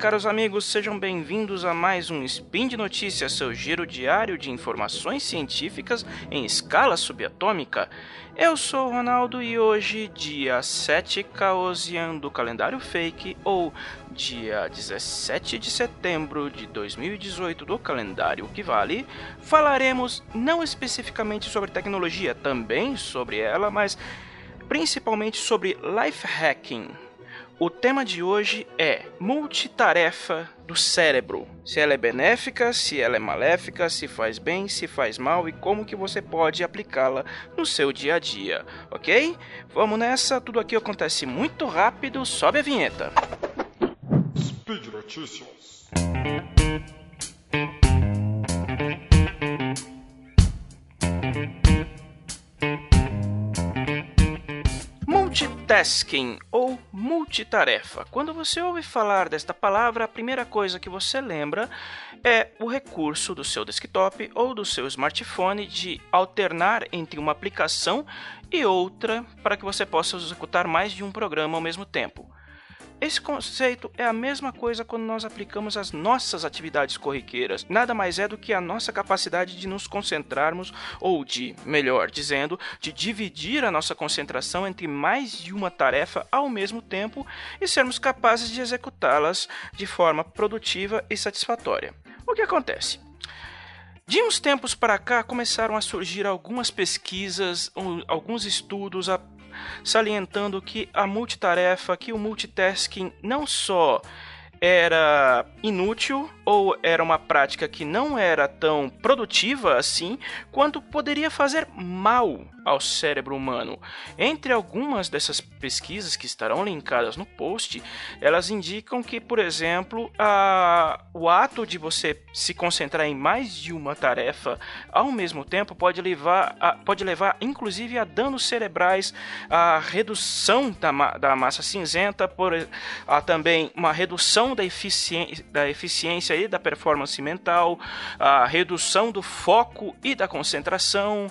caros amigos, sejam bem-vindos a mais um Spin de Notícias, seu giro diário de informações científicas em escala subatômica. Eu sou o Ronaldo e hoje, dia 7 Caosian do calendário fake, ou dia 17 de setembro de 2018 do calendário que vale, falaremos não especificamente sobre tecnologia, também sobre ela, mas principalmente sobre life hacking o tema de hoje é multitarefa do cérebro. Se ela é benéfica, se ela é maléfica, se faz bem, se faz mal e como que você pode aplicá-la no seu dia a dia, ok? Vamos nessa, tudo aqui acontece muito rápido, sobe a vinheta. Speed Notícias. Multitasking ou multitarefa. Quando você ouve falar desta palavra, a primeira coisa que você lembra é o recurso do seu desktop ou do seu smartphone de alternar entre uma aplicação e outra para que você possa executar mais de um programa ao mesmo tempo. Esse conceito é a mesma coisa quando nós aplicamos as nossas atividades corriqueiras. Nada mais é do que a nossa capacidade de nos concentrarmos, ou de, melhor dizendo, de dividir a nossa concentração entre mais de uma tarefa ao mesmo tempo e sermos capazes de executá-las de forma produtiva e satisfatória. O que acontece? De uns tempos para cá começaram a surgir algumas pesquisas, alguns estudos salientando que a multitarefa, que o multitasking não só era inútil ou era uma prática que não era tão produtiva assim, quanto poderia fazer mal ao cérebro humano. Entre algumas dessas pesquisas que estarão linkadas no post, elas indicam que, por exemplo, a, o ato de você se concentrar em mais de uma tarefa ao mesmo tempo pode levar, a, pode levar inclusive a danos cerebrais, a redução da, da massa cinzenta, por, a também uma redução da eficiência, da eficiência e da performance mental, a redução do foco e da concentração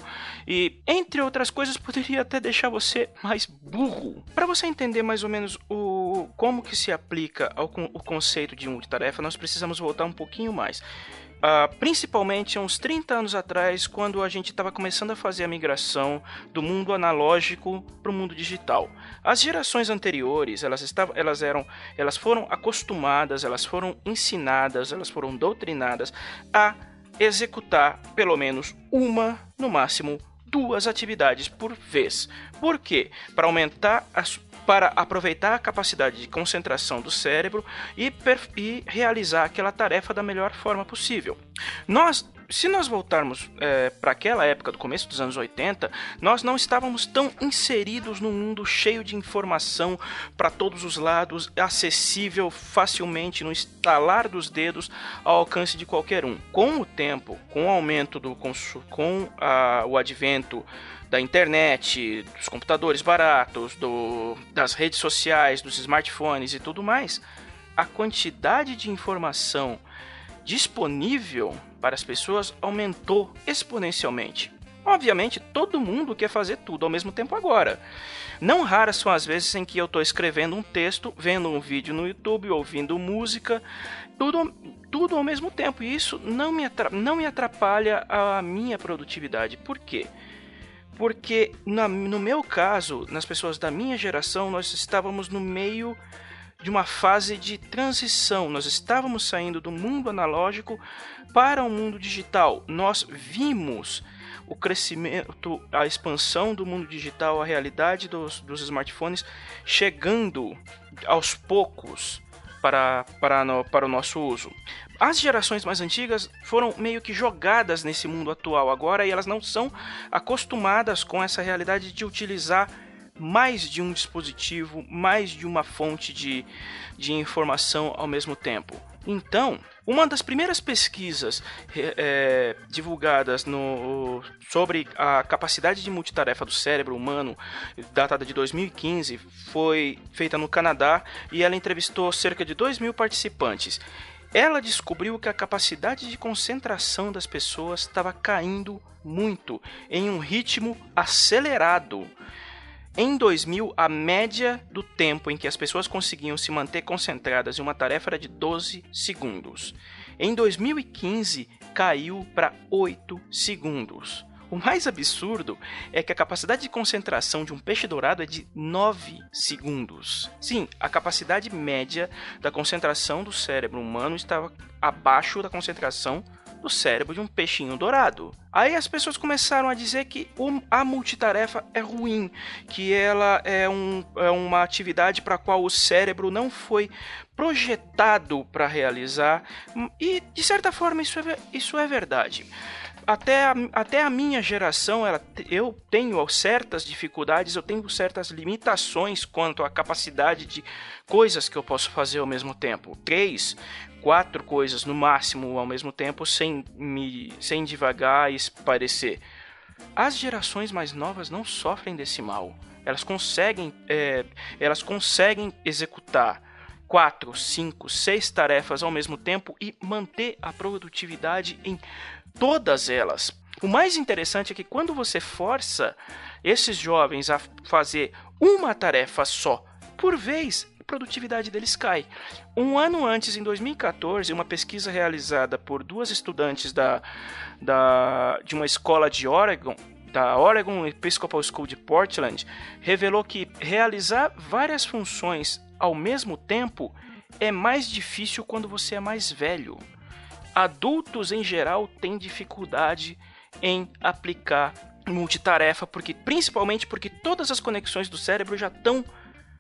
e entre outras coisas poderia até deixar você mais burro. Para você entender mais ou menos o como que se aplica ao o conceito de multitarefa, nós precisamos voltar um pouquinho mais. Uh, principalmente uns 30 anos atrás, quando a gente estava começando a fazer a migração do mundo analógico para o mundo digital. As gerações anteriores, elas, estavam, elas, eram, elas foram acostumadas, elas foram ensinadas, elas foram doutrinadas a executar pelo menos uma, no máximo duas atividades por vez. Por quê? Para aumentar as para aproveitar a capacidade de concentração do cérebro e, e realizar aquela tarefa da melhor forma possível. Nós se nós voltarmos é, para aquela época do começo dos anos 80, nós não estávamos tão inseridos num mundo cheio de informação para todos os lados, acessível facilmente no estalar dos dedos ao alcance de qualquer um. Com o tempo, com o aumento do com a, o advento da internet, dos computadores baratos, do, das redes sociais, dos smartphones e tudo mais, a quantidade de informação disponível para as pessoas aumentou exponencialmente. Obviamente, todo mundo quer fazer tudo ao mesmo tempo agora. Não raras são as vezes em que eu estou escrevendo um texto, vendo um vídeo no YouTube, ouvindo música, tudo, tudo ao mesmo tempo. E isso não me, não me atrapalha a minha produtividade. Por quê? Porque na, no meu caso, nas pessoas da minha geração, nós estávamos no meio de uma fase de transição. Nós estávamos saindo do mundo analógico para o mundo digital. Nós vimos o crescimento, a expansão do mundo digital, a realidade dos, dos smartphones chegando aos poucos para, para, no, para o nosso uso. As gerações mais antigas foram meio que jogadas nesse mundo atual agora e elas não são acostumadas com essa realidade de utilizar mais de um dispositivo, mais de uma fonte de, de informação ao mesmo tempo. Então, uma das primeiras pesquisas é, divulgadas no, sobre a capacidade de multitarefa do cérebro humano, datada de 2015, foi feita no Canadá e ela entrevistou cerca de 2 mil participantes. Ela descobriu que a capacidade de concentração das pessoas estava caindo muito, em um ritmo acelerado. Em 2000, a média do tempo em que as pessoas conseguiam se manter concentradas em uma tarefa era de 12 segundos. Em 2015, caiu para 8 segundos. O mais absurdo é que a capacidade de concentração de um peixe dourado é de 9 segundos. Sim, a capacidade média da concentração do cérebro humano estava abaixo da concentração do cérebro de um peixinho dourado. Aí as pessoas começaram a dizer que a multitarefa é ruim, que ela é, um, é uma atividade para a qual o cérebro não foi projetado para realizar, e de certa forma isso é, isso é verdade até a, até a minha geração, ela, eu tenho certas dificuldades, eu tenho certas limitações quanto à capacidade de coisas que eu posso fazer ao mesmo tempo. Três, quatro coisas no máximo ao mesmo tempo, sem me, sem devagar e parecer. As gerações mais novas não sofrem desse mal. Elas conseguem, é, elas conseguem executar quatro, cinco, seis tarefas ao mesmo tempo e manter a produtividade em todas elas. O mais interessante é que quando você força esses jovens a fazer uma tarefa só por vez, produtividade deles cai. Um ano antes, em 2014, uma pesquisa realizada por duas estudantes da, da, de uma escola de Oregon, da Oregon Episcopal School de Portland, revelou que realizar várias funções ao mesmo tempo é mais difícil quando você é mais velho adultos em geral têm dificuldade em aplicar multitarefa, porque principalmente porque todas as conexões do cérebro já estão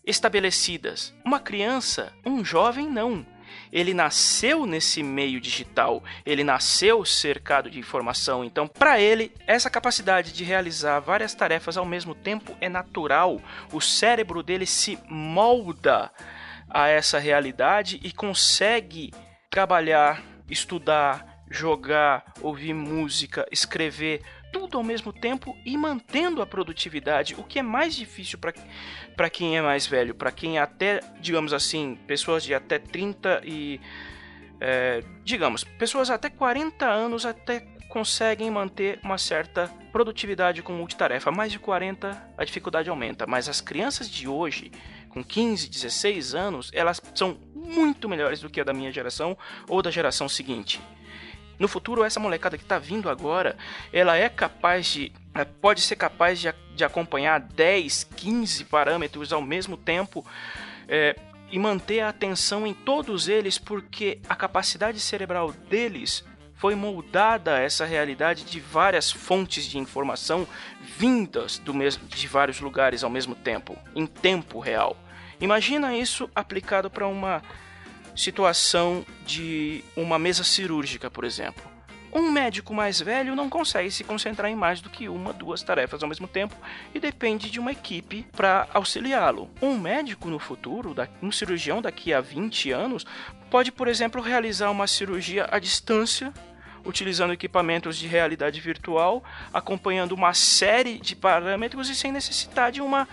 estabelecidas. Uma criança, um jovem não. Ele nasceu nesse meio digital, ele nasceu cercado de informação, então para ele essa capacidade de realizar várias tarefas ao mesmo tempo é natural. O cérebro dele se molda a essa realidade e consegue trabalhar estudar, jogar, ouvir música, escrever, tudo ao mesmo tempo e mantendo a produtividade, o que é mais difícil para quem é mais velho, para quem é até, digamos assim, pessoas de até 30 e. É, digamos, pessoas até 40 anos até conseguem manter uma certa produtividade com multitarefa. Mais de 40 a dificuldade aumenta, mas as crianças de hoje com 15, 16 anos, elas são muito melhores do que a da minha geração ou da geração seguinte. No futuro, essa molecada que está vindo agora, ela é capaz de. É, pode ser capaz de, de acompanhar 10, 15 parâmetros ao mesmo tempo é, e manter a atenção em todos eles, porque a capacidade cerebral deles foi moldada essa realidade de várias fontes de informação vindas do de vários lugares ao mesmo tempo, em tempo real. Imagina isso aplicado para uma situação de uma mesa cirúrgica, por exemplo. Um médico mais velho não consegue se concentrar em mais do que uma, duas tarefas ao mesmo tempo e depende de uma equipe para auxiliá-lo. Um médico no futuro, um cirurgião daqui a 20 anos, pode, por exemplo, realizar uma cirurgia à distância utilizando equipamentos de realidade virtual, acompanhando uma série de parâmetros e sem necessitar de uma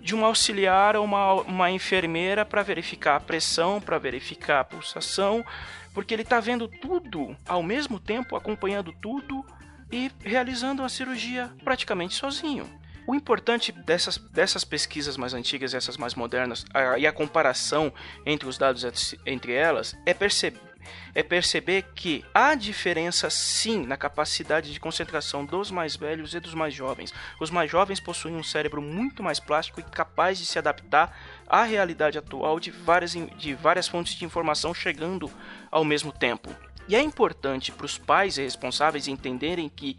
de um auxiliar ou uma, uma enfermeira para verificar a pressão, para verificar a pulsação, porque ele está vendo tudo ao mesmo tempo, acompanhando tudo e realizando a cirurgia praticamente sozinho. O importante dessas, dessas pesquisas mais antigas e essas mais modernas, a, e a comparação entre os dados entre elas, é perceber é perceber que há diferença sim na capacidade de concentração dos mais velhos e dos mais jovens. Os mais jovens possuem um cérebro muito mais plástico e capaz de se adaptar à realidade atual de várias, de várias fontes de informação chegando ao mesmo tempo. E é importante para os pais e responsáveis entenderem que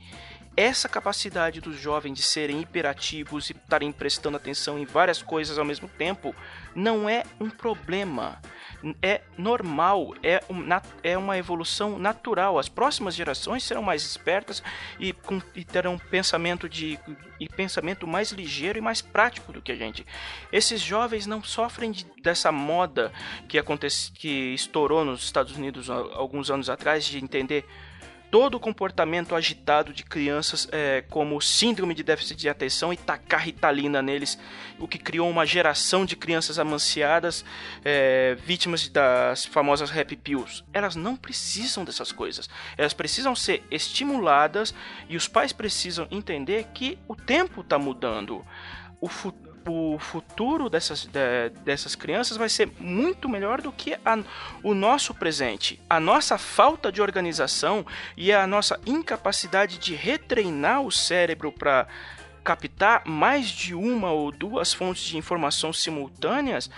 essa capacidade dos jovens de serem hiperativos e estarem prestando atenção em várias coisas ao mesmo tempo não é um problema é normal, é, um, é uma evolução natural. As próximas gerações serão mais espertas e, com, e terão pensamento de e pensamento mais ligeiro e mais prático do que a gente. Esses jovens não sofrem de, dessa moda que acontece, que estourou nos Estados Unidos alguns anos atrás de entender todo o comportamento agitado de crianças é, como síndrome de déficit de atenção e tacar ritalina neles, o que criou uma geração de crianças amanciadas, é, vítimas das famosas happy pills. Elas não precisam dessas coisas. Elas precisam ser estimuladas e os pais precisam entender que o tempo está mudando. O o futuro dessas, de, dessas crianças vai ser muito melhor do que a, o nosso presente. A nossa falta de organização e a nossa incapacidade de retreinar o cérebro para captar mais de uma ou duas fontes de informação simultâneas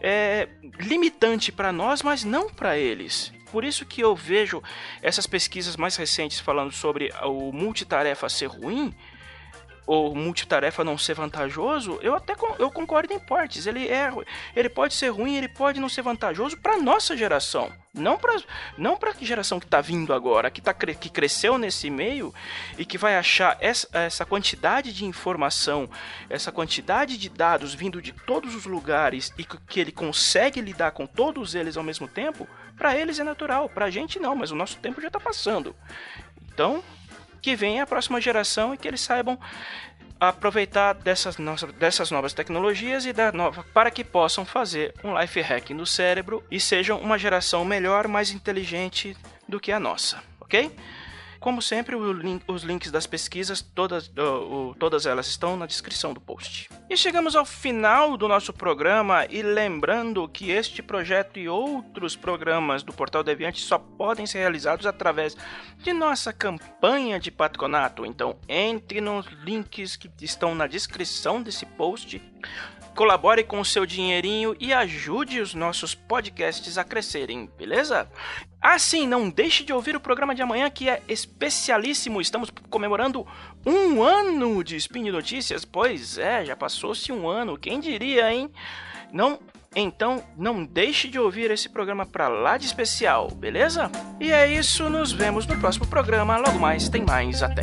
é limitante para nós, mas não para eles. Por isso que eu vejo essas pesquisas mais recentes falando sobre o multitarefa ser ruim, ou multitarefa não ser vantajoso, eu até eu concordo em partes. Ele é, ele pode ser ruim, ele pode não ser vantajoso para nossa geração, não para não para a geração que está vindo agora, que tá que cresceu nesse meio e que vai achar essa, essa quantidade de informação, essa quantidade de dados vindo de todos os lugares e que ele consegue lidar com todos eles ao mesmo tempo. Para eles é natural, para a gente não, mas o nosso tempo já está passando. Então, que venha a próxima geração e que eles saibam aproveitar dessas, dessas novas tecnologias e da nova para que possam fazer um life hack no cérebro e sejam uma geração melhor, mais inteligente do que a nossa, ok? Como sempre, link, os links das pesquisas, todas, uh, uh, todas elas estão na descrição do post. E chegamos ao final do nosso programa e lembrando que este projeto e outros programas do Portal Deviante só podem ser realizados através de nossa campanha de patronato. Então entre nos links que estão na descrição desse post colabore com o seu dinheirinho e ajude os nossos podcasts a crescerem, beleza? Assim, não deixe de ouvir o programa de amanhã que é especialíssimo. Estamos comemorando um ano de Spin Notícias. Pois é, já passou-se um ano, quem diria, hein? Não então, não deixe de ouvir esse programa pra lá de especial, beleza? E é isso, nos vemos no próximo programa. Logo mais, tem mais. Até.